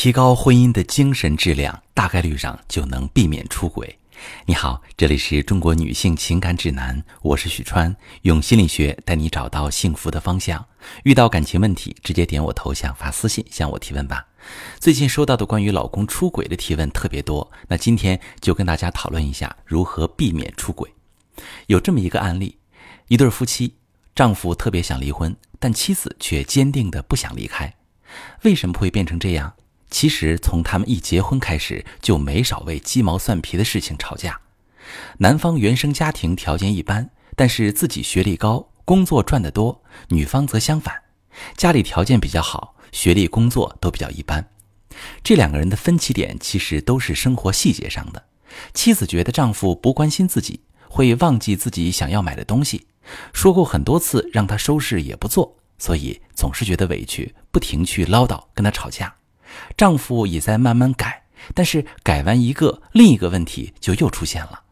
提高婚姻的精神质量，大概率上就能避免出轨。你好，这里是中国女性情感指南，我是许川，用心理学带你找到幸福的方向。遇到感情问题，直接点我头像发私信向我提问吧。最近收到的关于老公出轨的提问特别多，那今天就跟大家讨论一下如何避免出轨。有这么一个案例，一对夫妻，丈夫特别想离婚，但妻子却坚定的不想离开。为什么会变成这样？其实从他们一结婚开始，就没少为鸡毛蒜皮的事情吵架。男方原生家庭条件一般，但是自己学历高，工作赚得多；女方则相反，家里条件比较好，学历、工作都比较一般。这两个人的分歧点其实都是生活细节上的。妻子觉得丈夫不关心自己，会忘记自己想要买的东西，说过很多次让他收拾也不做，所以总是觉得委屈，不停去唠叨，跟他吵架。丈夫也在慢慢改，但是改完一个，另一个问题就又出现了。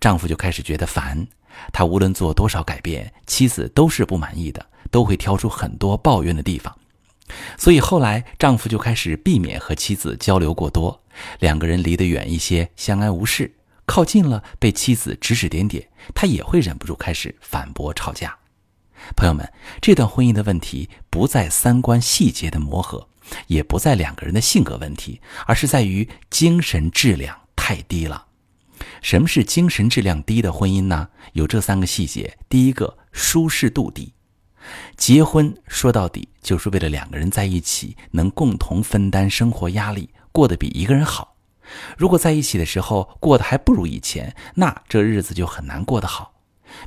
丈夫就开始觉得烦，他无论做多少改变，妻子都是不满意的，都会挑出很多抱怨的地方。所以后来丈夫就开始避免和妻子交流过多，两个人离得远一些，相安无事；靠近了，被妻子指指点点，他也会忍不住开始反驳吵架。朋友们，这段婚姻的问题不在三观细节的磨合。也不在两个人的性格问题，而是在于精神质量太低了。什么是精神质量低的婚姻呢？有这三个细节。第一个，舒适度低。结婚说到底就是为了两个人在一起能共同分担生活压力，过得比一个人好。如果在一起的时候过得还不如以前，那这日子就很难过得好。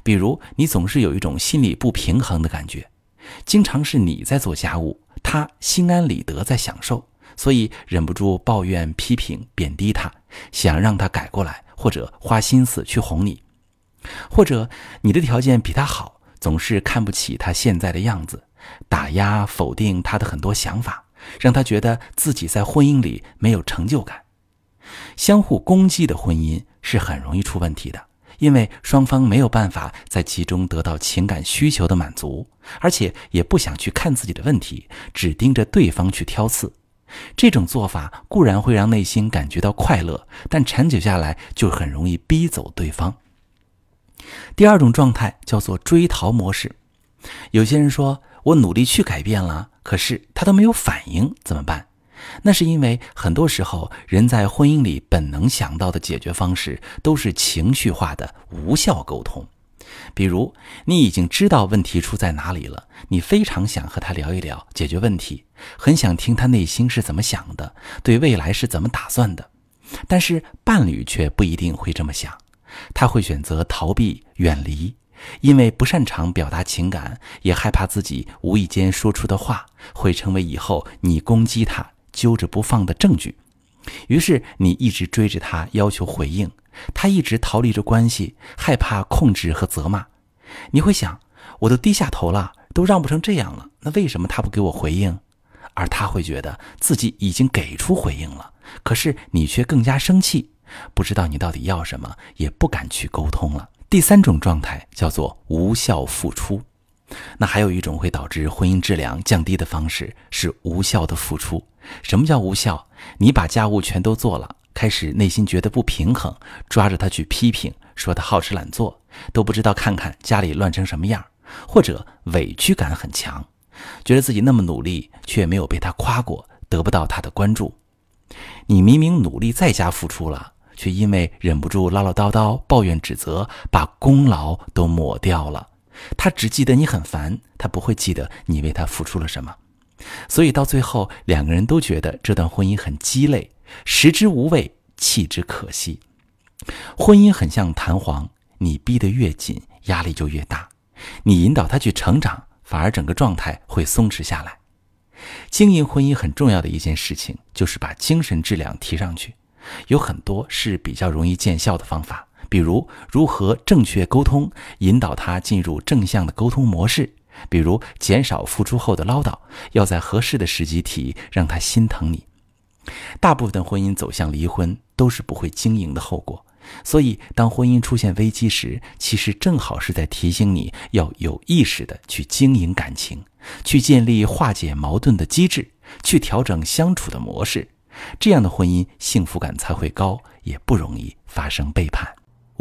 比如你总是有一种心理不平衡的感觉，经常是你在做家务。他心安理得在享受，所以忍不住抱怨、批评、贬低他，想让他改过来，或者花心思去哄你，或者你的条件比他好，总是看不起他现在的样子，打压、否定他的很多想法，让他觉得自己在婚姻里没有成就感。相互攻击的婚姻是很容易出问题的。因为双方没有办法在其中得到情感需求的满足，而且也不想去看自己的问题，只盯着对方去挑刺。这种做法固然会让内心感觉到快乐，但长久下来就很容易逼走对方。第二种状态叫做追逃模式。有些人说：“我努力去改变了，可是他都没有反应，怎么办？”那是因为很多时候，人在婚姻里本能想到的解决方式都是情绪化的无效沟通。比如，你已经知道问题出在哪里了，你非常想和他聊一聊解决问题，很想听他内心是怎么想的，对未来是怎么打算的。但是伴侣却不一定会这么想，他会选择逃避、远离，因为不擅长表达情感，也害怕自己无意间说出的话会成为以后你攻击他。揪着不放的证据，于是你一直追着他要求回应，他一直逃离着关系，害怕控制和责骂。你会想，我都低下头了，都让不成这样了，那为什么他不给我回应？而他会觉得自己已经给出回应了，可是你却更加生气，不知道你到底要什么，也不敢去沟通了。第三种状态叫做无效付出。那还有一种会导致婚姻质量降低的方式是无效的付出。什么叫无效？你把家务全都做了，开始内心觉得不平衡，抓着他去批评，说他好吃懒做，都不知道看看家里乱成什么样，或者委屈感很强，觉得自己那么努力却没有被他夸过，得不到他的关注。你明明努力在家付出了，却因为忍不住唠唠叨叨、抱怨指责，把功劳都抹掉了。他只记得你很烦，他不会记得你为他付出了什么，所以到最后，两个人都觉得这段婚姻很鸡肋，食之无味，弃之可惜。婚姻很像弹簧，你逼得越紧，压力就越大；你引导他去成长，反而整个状态会松弛下来。经营婚姻很重要的一件事情，就是把精神质量提上去，有很多是比较容易见效的方法。比如如何正确沟通，引导他进入正向的沟通模式；比如减少付出后的唠叨，要在合适的时机提，让他心疼你。大部分的婚姻走向离婚都是不会经营的后果，所以当婚姻出现危机时，其实正好是在提醒你要有意识的去经营感情，去建立化解矛盾的机制，去调整相处的模式，这样的婚姻幸福感才会高，也不容易发生背叛。